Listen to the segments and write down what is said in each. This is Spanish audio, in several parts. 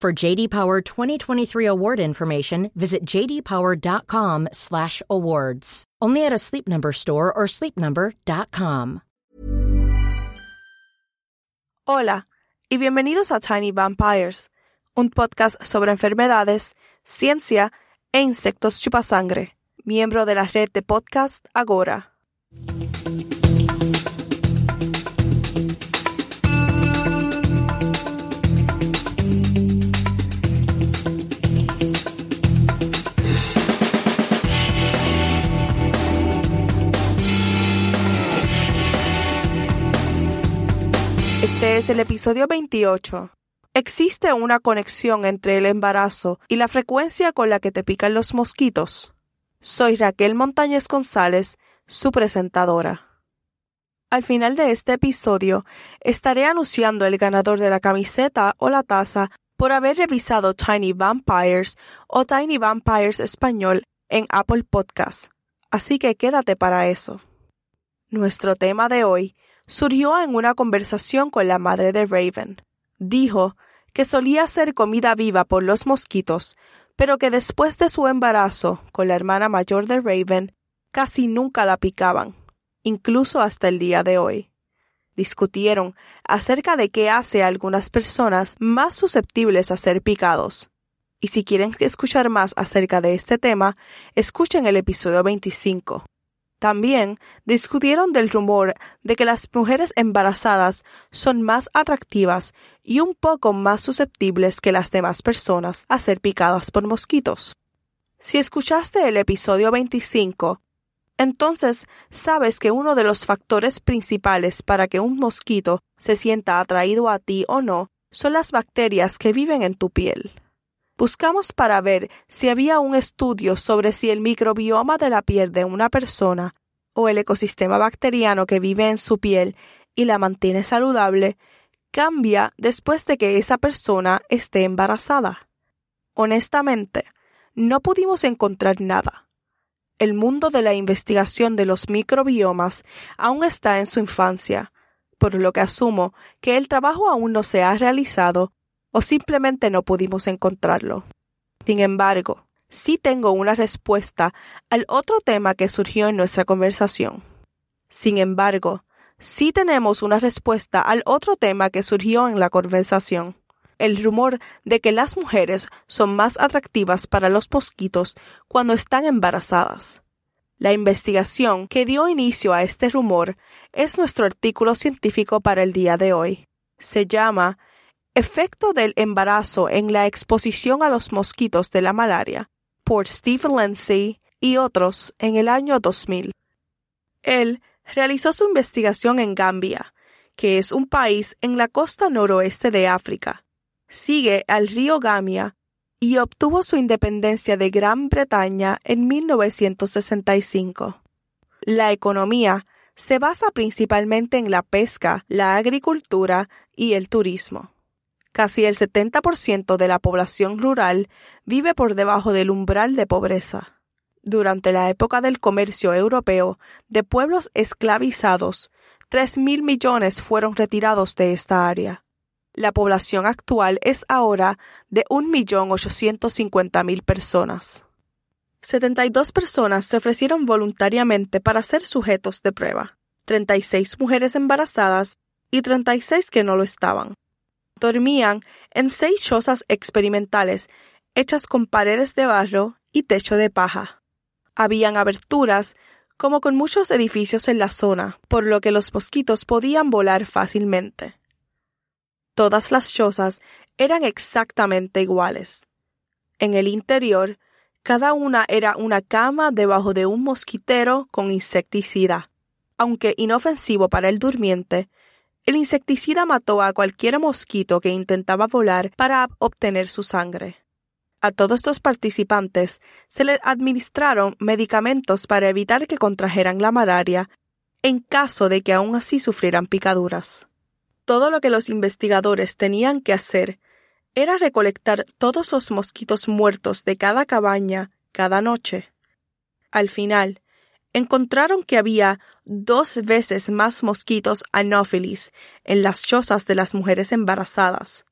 For JD Power 2023 award information, visit jdpower.com/awards. Only at a Sleep Number store or sleepnumber.com. Hola y bienvenidos a Tiny Vampires, un podcast sobre enfermedades, ciencia e insectos chupasangre, miembro de la red de podcast Agora. Es el episodio 28. ¿Existe una conexión entre el embarazo y la frecuencia con la que te pican los mosquitos? Soy Raquel Montañez González, su presentadora. Al final de este episodio estaré anunciando el ganador de la camiseta o la taza por haber revisado Tiny Vampires o Tiny Vampires Español en Apple Podcasts, así que quédate para eso. Nuestro tema de hoy surgió en una conversación con la madre de Raven. Dijo que solía ser comida viva por los mosquitos, pero que después de su embarazo con la hermana mayor de Raven, casi nunca la picaban, incluso hasta el día de hoy. Discutieron acerca de qué hace a algunas personas más susceptibles a ser picados. Y si quieren escuchar más acerca de este tema, escuchen el episodio 25. También discutieron del rumor de que las mujeres embarazadas son más atractivas y un poco más susceptibles que las demás personas a ser picadas por mosquitos. Si escuchaste el episodio 25, entonces sabes que uno de los factores principales para que un mosquito se sienta atraído a ti o no son las bacterias que viven en tu piel. Buscamos para ver si había un estudio sobre si el microbioma de la piel de una persona o el ecosistema bacteriano que vive en su piel y la mantiene saludable cambia después de que esa persona esté embarazada. Honestamente, no pudimos encontrar nada. El mundo de la investigación de los microbiomas aún está en su infancia, por lo que asumo que el trabajo aún no se ha realizado o simplemente no pudimos encontrarlo. Sin embargo, sí tengo una respuesta al otro tema que surgió en nuestra conversación. Sin embargo, sí tenemos una respuesta al otro tema que surgió en la conversación. El rumor de que las mujeres son más atractivas para los mosquitos cuando están embarazadas. La investigación que dio inicio a este rumor es nuestro artículo científico para el día de hoy. Se llama Efecto del embarazo en la exposición a los mosquitos de la malaria por Stephen Lindsay y otros en el año 2000. Él realizó su investigación en Gambia, que es un país en la costa noroeste de África. Sigue al río Gambia y obtuvo su independencia de Gran Bretaña en 1965. La economía se basa principalmente en la pesca, la agricultura y el turismo. Casi el 70% de la población rural vive por debajo del umbral de pobreza. Durante la época del comercio europeo de pueblos esclavizados, tres mil millones fueron retirados de esta área. La población actual es ahora de 1.850.000 personas. 72 personas se ofrecieron voluntariamente para ser sujetos de prueba, 36 mujeres embarazadas y 36 que no lo estaban. Dormían en seis chozas experimentales hechas con paredes de barro y techo de paja. Habían aberturas, como con muchos edificios en la zona, por lo que los mosquitos podían volar fácilmente. Todas las chozas eran exactamente iguales. En el interior, cada una era una cama debajo de un mosquitero con insecticida. Aunque inofensivo para el durmiente, el insecticida mató a cualquier mosquito que intentaba volar para obtener su sangre. A todos los participantes se les administraron medicamentos para evitar que contrajeran la malaria en caso de que aún así sufrieran picaduras. Todo lo que los investigadores tenían que hacer era recolectar todos los mosquitos muertos de cada cabaña cada noche. Al final, encontraron que había dos veces más mosquitos anófilis en las chozas de las mujeres embarazadas,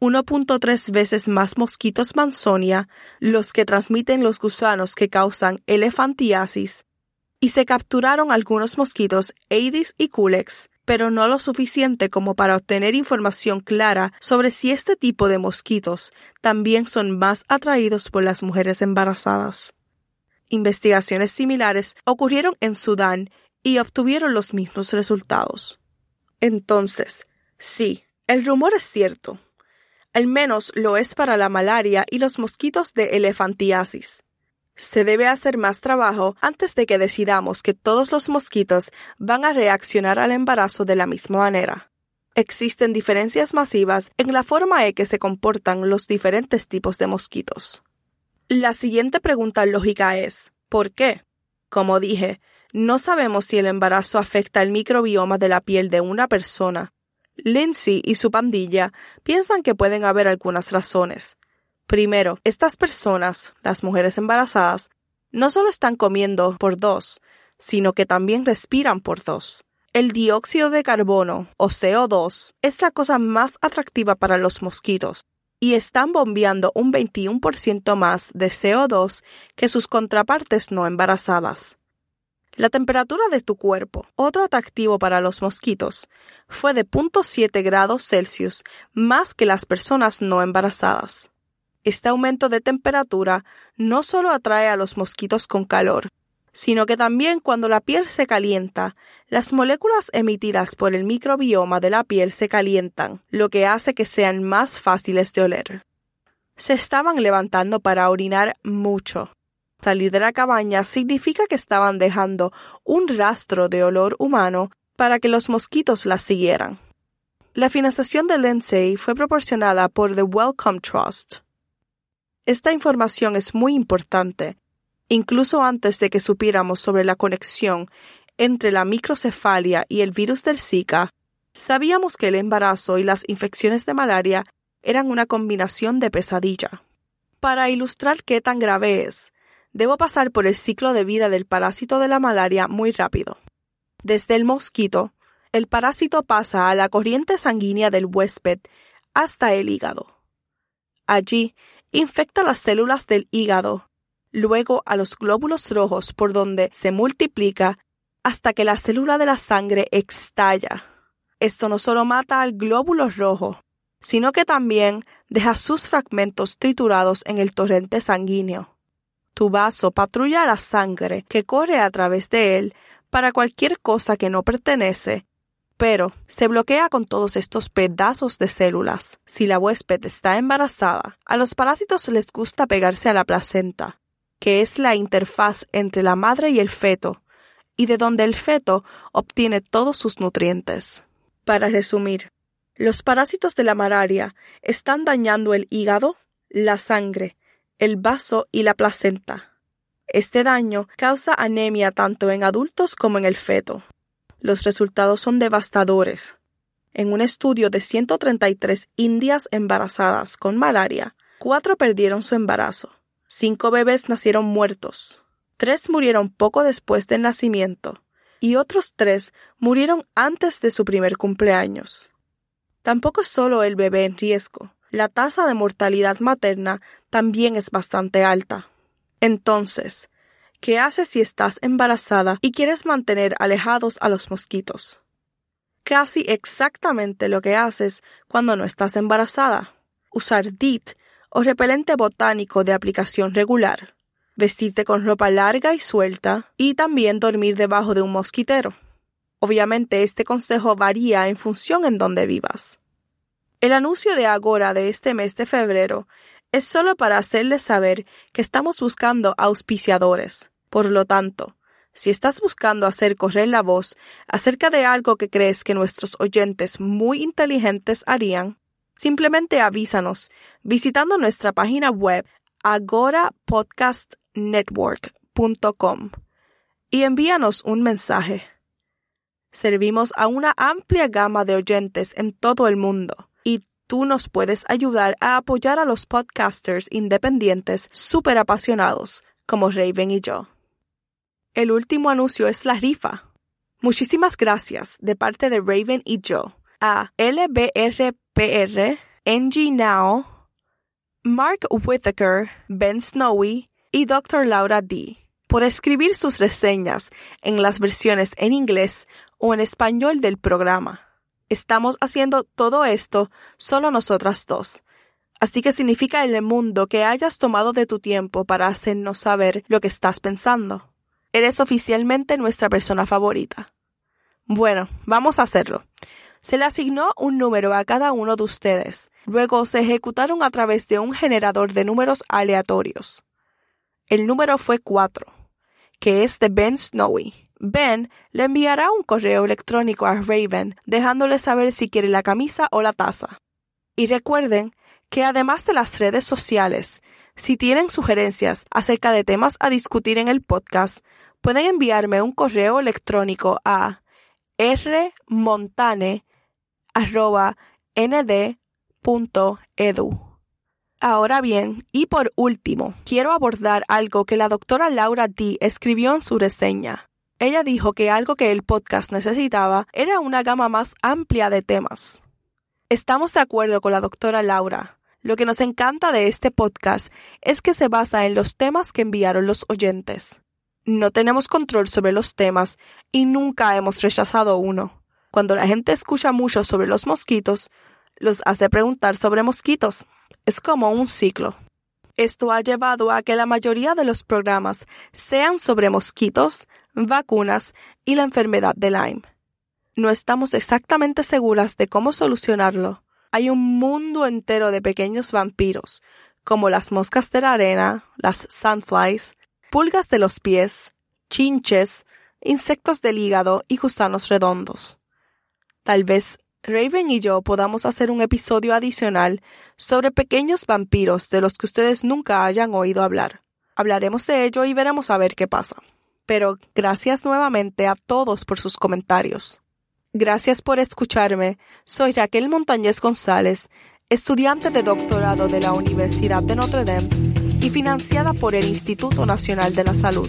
1.3 veces más mosquitos mansonia, los que transmiten los gusanos que causan elefantiasis, y se capturaron algunos mosquitos Aedes y Culex, pero no lo suficiente como para obtener información clara sobre si este tipo de mosquitos también son más atraídos por las mujeres embarazadas. Investigaciones similares ocurrieron en Sudán y obtuvieron los mismos resultados. Entonces, sí, el rumor es cierto. Al menos lo es para la malaria y los mosquitos de elefantiasis. Se debe hacer más trabajo antes de que decidamos que todos los mosquitos van a reaccionar al embarazo de la misma manera. Existen diferencias masivas en la forma en que se comportan los diferentes tipos de mosquitos. La siguiente pregunta lógica es ¿por qué? Como dije, no sabemos si el embarazo afecta el microbioma de la piel de una persona. Lindsay y su pandilla piensan que pueden haber algunas razones, Primero, estas personas, las mujeres embarazadas, no solo están comiendo por dos, sino que también respiran por dos. El dióxido de carbono, o CO2, es la cosa más atractiva para los mosquitos, y están bombeando un 21% más de CO2 que sus contrapartes no embarazadas. La temperatura de tu cuerpo, otro atractivo para los mosquitos, fue de 0.7 grados Celsius más que las personas no embarazadas. Este aumento de temperatura no solo atrae a los mosquitos con calor, sino que también cuando la piel se calienta, las moléculas emitidas por el microbioma de la piel se calientan, lo que hace que sean más fáciles de oler. Se estaban levantando para orinar mucho. Salir de la cabaña significa que estaban dejando un rastro de olor humano para que los mosquitos las siguieran. La financiación de Lindsay fue proporcionada por The Wellcome Trust, esta información es muy importante, incluso antes de que supiéramos sobre la conexión entre la microcefalia y el virus del Zika, sabíamos que el embarazo y las infecciones de malaria eran una combinación de pesadilla. Para ilustrar qué tan grave es, debo pasar por el ciclo de vida del parásito de la malaria muy rápido. Desde el mosquito, el parásito pasa a la corriente sanguínea del huésped hasta el hígado. Allí infecta las células del hígado, luego a los glóbulos rojos por donde se multiplica hasta que la célula de la sangre estalla. Esto no solo mata al glóbulo rojo, sino que también deja sus fragmentos triturados en el torrente sanguíneo. Tu vaso patrulla la sangre que corre a través de él para cualquier cosa que no pertenece pero se bloquea con todos estos pedazos de células. Si la huésped está embarazada, a los parásitos les gusta pegarse a la placenta, que es la interfaz entre la madre y el feto, y de donde el feto obtiene todos sus nutrientes. Para resumir, los parásitos de la malaria están dañando el hígado, la sangre, el vaso y la placenta. Este daño causa anemia tanto en adultos como en el feto. Los resultados son devastadores. En un estudio de 133 indias embarazadas con malaria, cuatro perdieron su embarazo. Cinco bebés nacieron muertos. Tres murieron poco después del nacimiento y otros tres murieron antes de su primer cumpleaños. Tampoco es solo el bebé en riesgo. La tasa de mortalidad materna también es bastante alta. Entonces, ¿Qué haces si estás embarazada y quieres mantener alejados a los mosquitos? casi exactamente lo que haces cuando no estás embarazada. Usar DIT o repelente botánico de aplicación regular. Vestirte con ropa larga y suelta y también dormir debajo de un mosquitero. Obviamente este consejo varía en función en donde vivas. El anuncio de Agora de este mes de febrero es solo para hacerles saber que estamos buscando auspiciadores. Por lo tanto, si estás buscando hacer correr la voz acerca de algo que crees que nuestros oyentes muy inteligentes harían, simplemente avísanos visitando nuestra página web agorapodcastnetwork.com y envíanos un mensaje. Servimos a una amplia gama de oyentes en todo el mundo y tú nos puedes ayudar a apoyar a los podcasters independientes súper apasionados como Raven y yo. El último anuncio es la rifa. Muchísimas gracias de parte de Raven y yo a LBRPR, NG Now, Mark Whitaker, Ben Snowy y Dr. Laura D. por escribir sus reseñas en las versiones en inglés o en español del programa. Estamos haciendo todo esto solo nosotras dos. Así que significa en el mundo que hayas tomado de tu tiempo para hacernos saber lo que estás pensando. Eres oficialmente nuestra persona favorita. Bueno, vamos a hacerlo. Se le asignó un número a cada uno de ustedes. Luego se ejecutaron a través de un generador de números aleatorios. El número fue 4, que es de Ben Snowy. Ben le enviará un correo electrónico a Raven dejándole saber si quiere la camisa o la taza. Y recuerden que además de las redes sociales, si tienen sugerencias acerca de temas a discutir en el podcast, pueden enviarme un correo electrónico a rmontane.nd.edu. Ahora bien, y por último, quiero abordar algo que la doctora Laura D. escribió en su reseña. Ella dijo que algo que el podcast necesitaba era una gama más amplia de temas. Estamos de acuerdo con la doctora Laura. Lo que nos encanta de este podcast es que se basa en los temas que enviaron los oyentes no tenemos control sobre los temas y nunca hemos rechazado uno. Cuando la gente escucha mucho sobre los mosquitos, los hace preguntar sobre mosquitos. Es como un ciclo. Esto ha llevado a que la mayoría de los programas sean sobre mosquitos, vacunas y la enfermedad de Lyme. No estamos exactamente seguras de cómo solucionarlo. Hay un mundo entero de pequeños vampiros, como las moscas de la arena, las sandflies, pulgas de los pies, chinches, insectos del hígado y gusanos redondos. Tal vez Raven y yo podamos hacer un episodio adicional sobre pequeños vampiros de los que ustedes nunca hayan oído hablar. Hablaremos de ello y veremos a ver qué pasa. Pero gracias nuevamente a todos por sus comentarios. Gracias por escucharme. Soy Raquel Montañez González, estudiante de doctorado de la Universidad de Notre Dame y financiada por el Instituto Nacional de la Salud.